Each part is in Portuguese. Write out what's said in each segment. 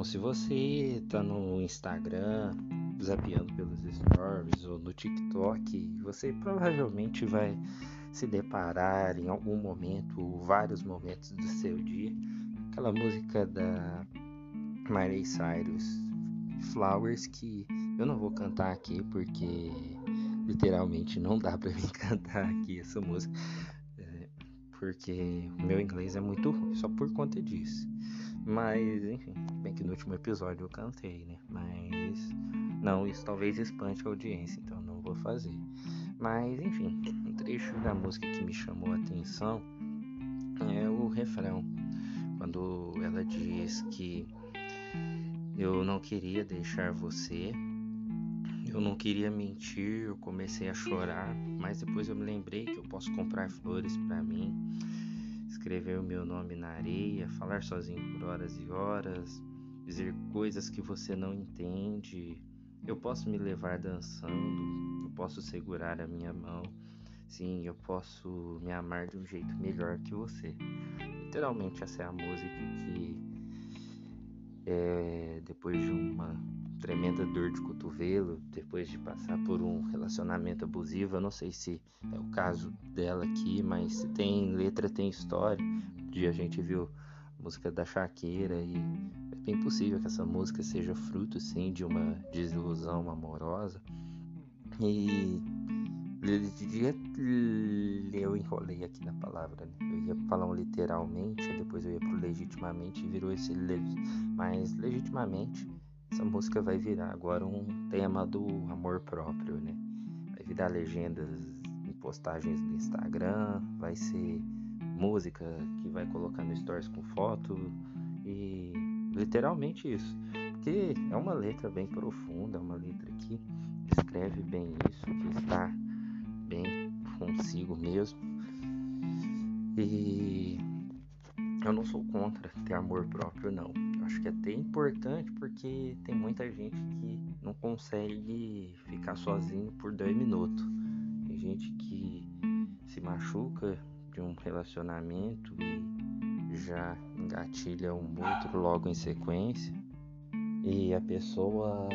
Bom, se você tá no Instagram, zapeando pelos stories ou no TikTok, você provavelmente vai se deparar em algum momento ou vários momentos do seu dia. Aquela música da Miley Cyrus Flowers que eu não vou cantar aqui porque literalmente não dá para mim cantar aqui essa música é, porque meu inglês é muito ruim só por conta disso mas enfim bem que no último episódio eu cantei né? Mas não isso talvez espante a audiência então não vou fazer. Mas enfim um trecho da música que me chamou a atenção é o refrão quando ela diz que eu não queria deixar você, eu não queria mentir, eu comecei a chorar, mas depois eu me lembrei que eu posso comprar flores para mim, escrever o meu nome na areia, falar sozinho por horas e horas, dizer coisas que você não entende. Eu posso me levar dançando, eu posso segurar a minha mão. Sim, eu posso me amar de um jeito melhor que você. Literalmente essa é a música que é, depois de uma tremenda dor de cotovelo, depois de passar por um relacionamento abusivo, eu não sei se é o caso dela aqui, mas tem letra, tem história. Um dia a gente viu a música da Shakira e é bem possível que essa música seja fruto sim de uma desilusão amorosa. E eu enrolei aqui na palavra, né? Eu ia falar um literalmente, depois eu ia pro legitimamente e virou esse mas legitimamente essa música vai virar agora um tema do amor próprio, né? Vai virar legendas em postagens do Instagram, vai ser música que vai colocar no stories com foto e literalmente isso. Porque é uma letra bem profunda, é uma letra que escreve bem isso, que está bem consigo mesmo. E eu não sou contra ter amor próprio, não. Eu acho que é até importante porque tem muita gente que não consegue ficar sozinho por dois minutos. Tem gente que se machuca de um relacionamento e já engatilha um outro logo em sequência. E a pessoa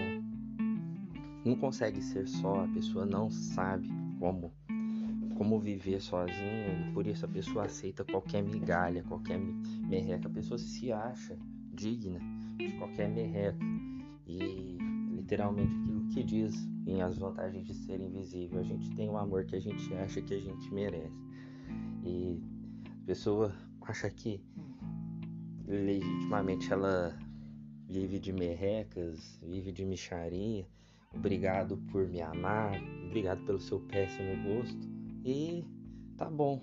não consegue ser só, a pessoa não sabe como como viver sozinho, por isso a pessoa aceita qualquer migalha, qualquer merreca, a pessoa se acha digna de qualquer merreca. E literalmente aquilo que diz em As Vantagens de Ser Invisível, a gente tem o amor que a gente acha que a gente merece. E a pessoa acha que legitimamente ela vive de merrecas, vive de micharia, obrigado por me amar, obrigado pelo seu péssimo gosto. E tá bom,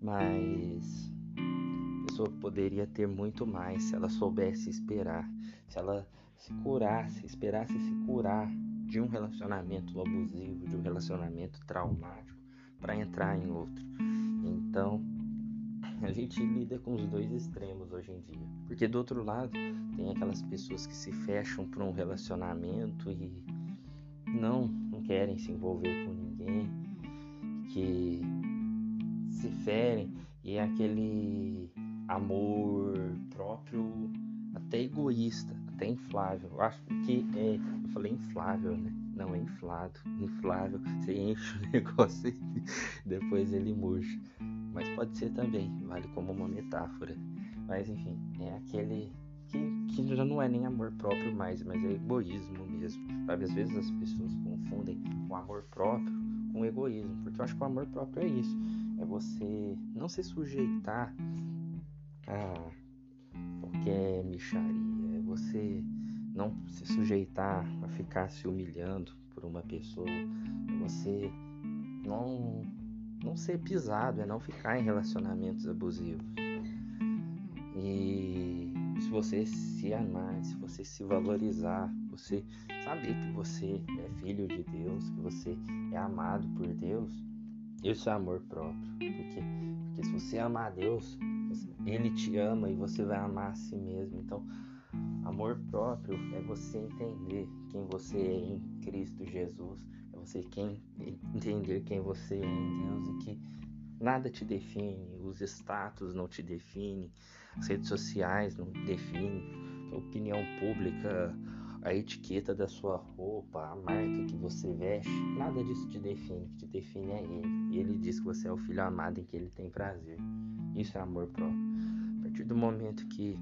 mas a pessoa poderia ter muito mais se ela soubesse esperar, se ela se curasse, esperasse se curar de um relacionamento abusivo, de um relacionamento traumático, para entrar em outro. Então, a gente lida com os dois extremos hoje em dia. Porque do outro lado, tem aquelas pessoas que se fecham para um relacionamento e não, não querem se envolver com ninguém, que se ferem e é aquele amor próprio até egoísta, até inflável. Eu acho que é, eu falei inflável, né? Não é inflado, inflável. Você enche o negócio e depois ele murcha. Mas pode ser também, vale como uma metáfora. Mas enfim, é aquele que, que já não é nem amor próprio mais, mas é egoísmo mesmo. Sabe, às vezes as pessoas confundem o amor próprio o egoísmo, porque eu acho que o amor próprio é isso, é você não se sujeitar a qualquer micharia, é você não se sujeitar a ficar se humilhando por uma pessoa, é você não não ser pisado, é não ficar em relacionamentos abusivos. E se você se amar, se você se valorizar, você saber que você é filho de Deus, que você é amado por Deus, isso é amor próprio. Porque, porque se você amar a Deus, Ele te ama e você vai amar a si mesmo. Então, amor próprio é você entender quem você é em Cristo Jesus, é você quem, entender quem você é em Deus e que nada te define, os status não te definem, as redes sociais não definem, opinião pública, a etiqueta da sua roupa, a marca que você veste, nada disso te define. O que te define é ele. E ele diz que você é o filho amado em que ele tem prazer. Isso é amor próprio. A partir do momento que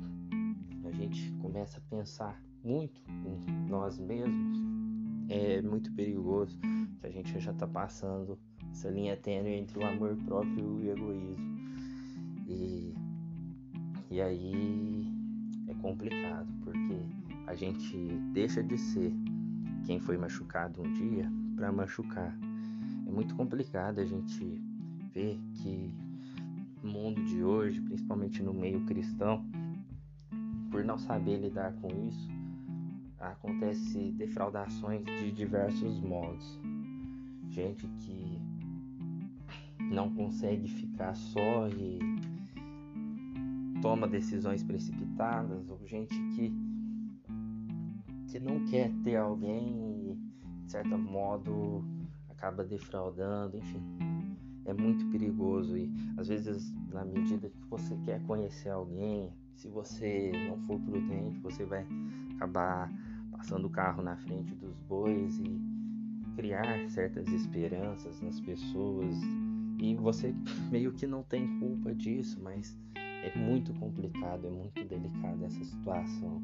a gente começa a pensar muito em nós mesmos, é muito perigoso que a gente já está passando essa linha tênue entre o amor próprio e o egoísmo. E, e aí é complicado, porque a gente deixa de ser quem foi machucado um dia para machucar. É muito complicado a gente ver que no mundo de hoje, principalmente no meio cristão, por não saber lidar com isso, acontece defraudações de diversos modos. Gente que não consegue ficar só e toma decisões precipitadas, ou gente que que não quer ter alguém e de certo modo acaba defraudando, enfim. É muito perigoso e às vezes na medida que você quer conhecer alguém, se você não for prudente, você vai acabar passando o carro na frente dos bois e criar certas esperanças nas pessoas. E você meio que não tem culpa disso, mas é muito complicado, é muito delicado essa situação.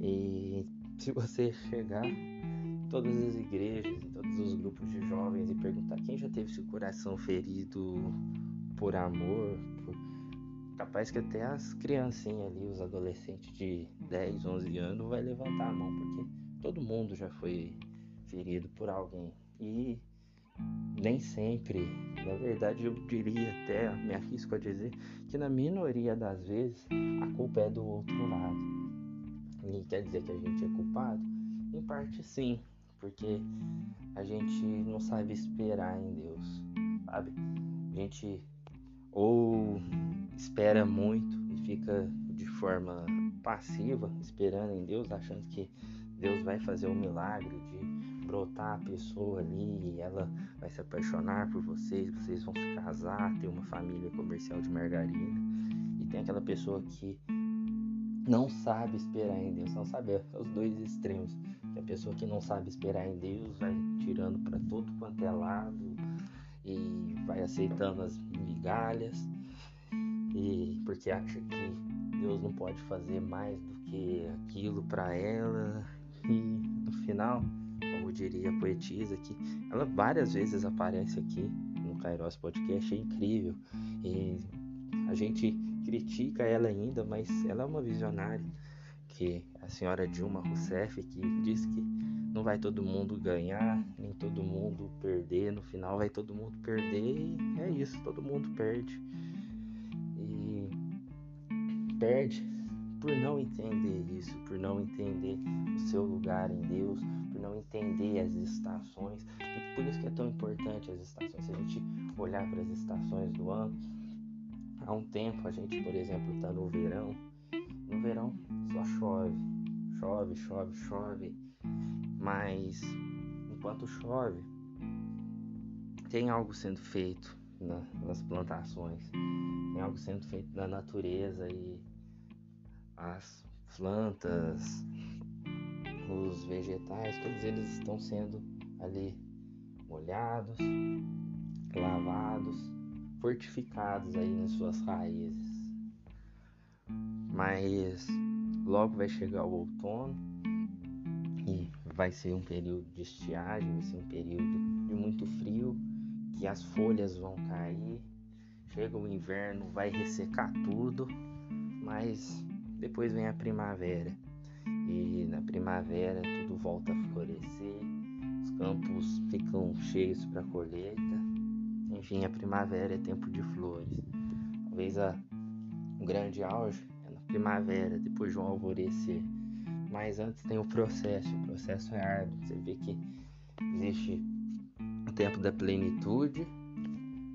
E se você chegar em todas as igrejas, em todos os grupos de jovens e perguntar quem já teve seu coração ferido por amor, por... capaz que até as criancinhas ali, os adolescentes de 10, 11 anos, vai levantar a mão, porque todo mundo já foi ferido por alguém. E nem sempre, na verdade eu diria até, me arrisco a dizer, que na minoria das vezes a culpa é do outro lado. E quer dizer que a gente é culpado? Em parte sim, porque a gente não sabe esperar em Deus, sabe? A gente ou espera muito e fica de forma passiva, esperando em Deus, achando que Deus vai fazer um milagre de brotar a pessoa ali e ela vai se apaixonar por vocês, vocês vão se casar, ter uma família comercial de margarina. E tem aquela pessoa que não sabe esperar em Deus, não sabe é os dois extremos. Que a pessoa que não sabe esperar em Deus vai tirando para todo quanto é lado e vai aceitando as migalhas. E porque acha que Deus não pode fazer mais do que aquilo para ela. E no final, como diria a poetisa que ela várias vezes aparece aqui no Kairos Podcast, é incrível. E a gente critica ela ainda, mas ela é uma visionária, que é a senhora Dilma Rousseff, que diz que não vai todo mundo ganhar, nem todo mundo perder, no final vai todo mundo perder e é isso, todo mundo perde. E perde por não entender isso, por não entender o seu lugar em Deus, por não entender as estações. E por isso que é tão importante as estações. Se a gente olhar para as estações do ano, Há um tempo a gente, por exemplo, está no verão. No verão só chove, chove, chove, chove. Mas enquanto chove, tem algo sendo feito na, nas plantações, tem algo sendo feito na natureza e as plantas, os vegetais, todos eles estão sendo ali molhados, lavados fortificados aí nas suas raízes. Mas logo vai chegar o outono e vai ser um período de estiagem, vai ser um período de muito frio, que as folhas vão cair. Chega o inverno, vai ressecar tudo, mas depois vem a primavera. E na primavera tudo volta a florescer, os campos ficam cheios para colheita enfim, a primavera é tempo de flores. Talvez a, o grande auge é na primavera, depois de um alvorecer. Mas antes tem o processo, o processo é árduo. Você vê que existe o tempo da plenitude,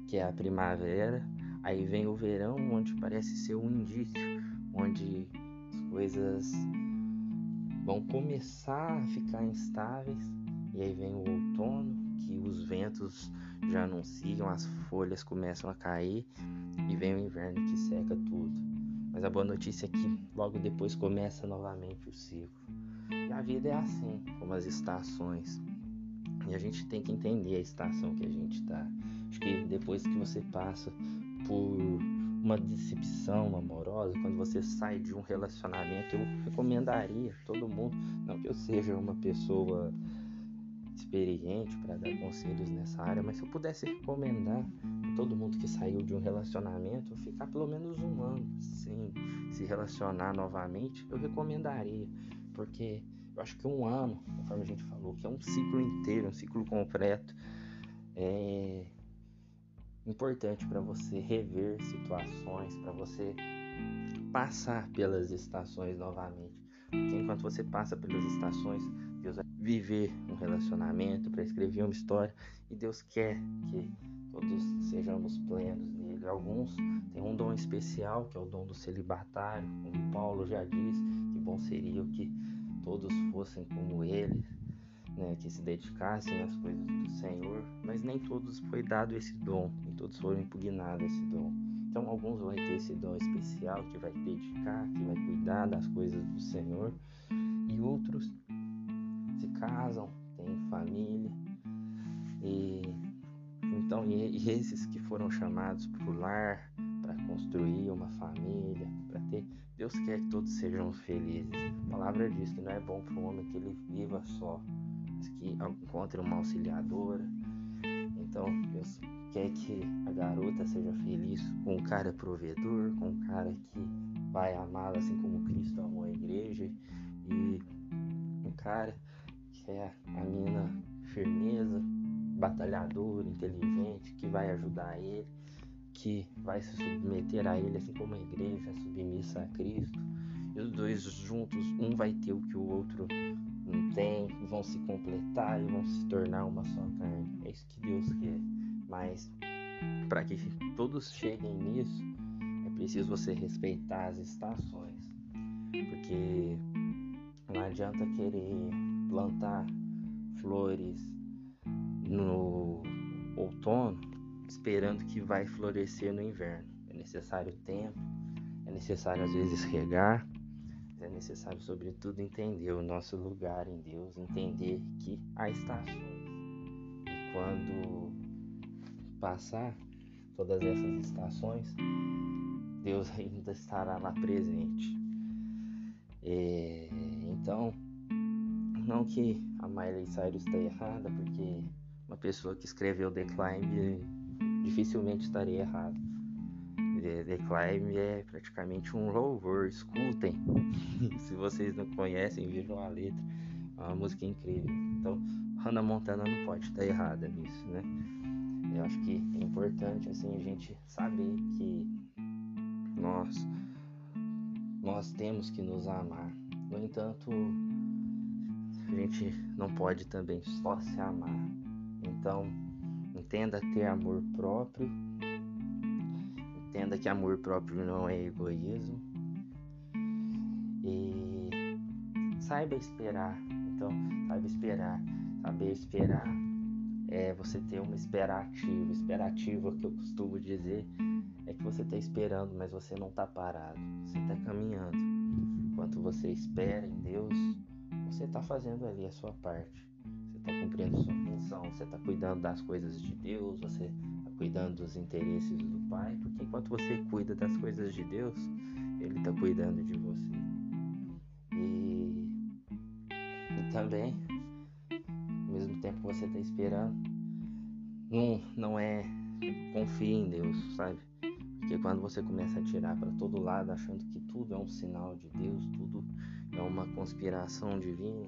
que é a primavera. Aí vem o verão, onde parece ser um indício, onde as coisas vão começar a ficar instáveis. E aí vem o outono, que os ventos já anunciam, as folhas começam a cair e vem o inverno que seca tudo. Mas a boa notícia é que logo depois começa novamente o ciclo. E a vida é assim, como as estações. E a gente tem que entender a estação que a gente está. Acho que depois que você passa por uma decepção amorosa, quando você sai de um relacionamento, eu recomendaria todo mundo, não que eu seja uma pessoa experiente para dar conselhos nessa área, mas se eu pudesse recomendar a todo mundo que saiu de um relacionamento ficar pelo menos um ano sem se relacionar novamente, eu recomendaria, porque eu acho que um ano, conforme a gente falou, que é um ciclo inteiro, um ciclo completo, é importante para você rever situações, para você passar pelas estações novamente. Porque enquanto você passa pelas estações, viver um relacionamento, para escrever uma história, e Deus quer que todos sejamos plenos nele. Alguns têm um dom especial, que é o dom do celibatário, como Paulo já diz, que bom seria que todos fossem como ele, né, que se dedicassem às coisas do Senhor, mas nem todos foi dado esse dom, nem todos foram impugnados esse dom. Então alguns vão ter esse dom especial que vai dedicar, que vai cuidar das coisas do Senhor, e outros casam, têm família, e então e, e esses que foram chamados para o lar, para construir uma família, para ter Deus quer que todos sejam felizes. A palavra diz que não é bom para o homem que ele viva só, mas que encontre uma auxiliadora. Então, Deus quer que a garota seja feliz com um cara provedor, com um cara que vai amá-la assim como Cristo amou a igreja, e um cara que é a mina firmeza, batalhador, inteligente, que vai ajudar ele que vai se submeter a ele, assim como a igreja submissa a Cristo. E os dois juntos, um vai ter o que o outro não tem, vão se completar e vão se tornar uma só carne. É isso que Deus quer. Mas para que todos cheguem nisso, é preciso você respeitar as estações. Porque não adianta querer plantar flores no outono esperando que vai florescer no inverno. É necessário tempo, é necessário às vezes regar, é necessário sobretudo entender o nosso lugar em Deus, entender que há estações. E quando passar todas essas estações, Deus ainda estará lá presente. É, então, não que a Miley Cyrus está errada, porque uma pessoa que escreveu The Climb dificilmente estarei errado. The Climb é praticamente um louvor, escutem. Se vocês não conhecem, vejam a letra. É uma música incrível. Então, Hannah Montana não pode estar errada nisso, né? Eu acho que é importante assim a gente saber que nós nós temos que nos amar. No entanto, gente não pode também só se amar. Então, Entenda ter amor próprio. Entenda que amor próprio não é egoísmo. E saiba esperar. Então, saiba esperar. Saber esperar é você ter uma esperativa. Esperativa, que eu costumo dizer, é que você está esperando, mas você não está parado. Você está caminhando. Enquanto você espera em Deus, você está fazendo ali a sua parte está cumprindo sua função, você está cuidando das coisas de Deus, você está cuidando dos interesses do Pai, porque enquanto você cuida das coisas de Deus, Ele está cuidando de você. E, e também, ao mesmo tempo que você está esperando, não, não é confie em Deus, sabe? Porque quando você começa a tirar para todo lado, achando que tudo é um sinal de Deus, tudo é uma conspiração divina,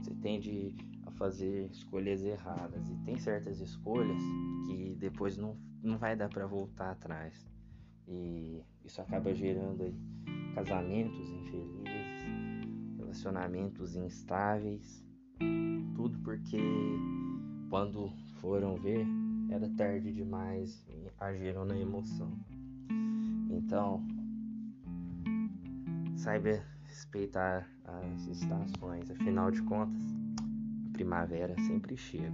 você tende fazer escolhas erradas. E tem certas escolhas que depois não, não vai dar para voltar atrás. E isso acaba gerando aí casamentos infelizes, relacionamentos instáveis, tudo porque quando foram ver era tarde demais e agiram na emoção. Então, saiba respeitar as estações, afinal de contas, primavera sempre chega.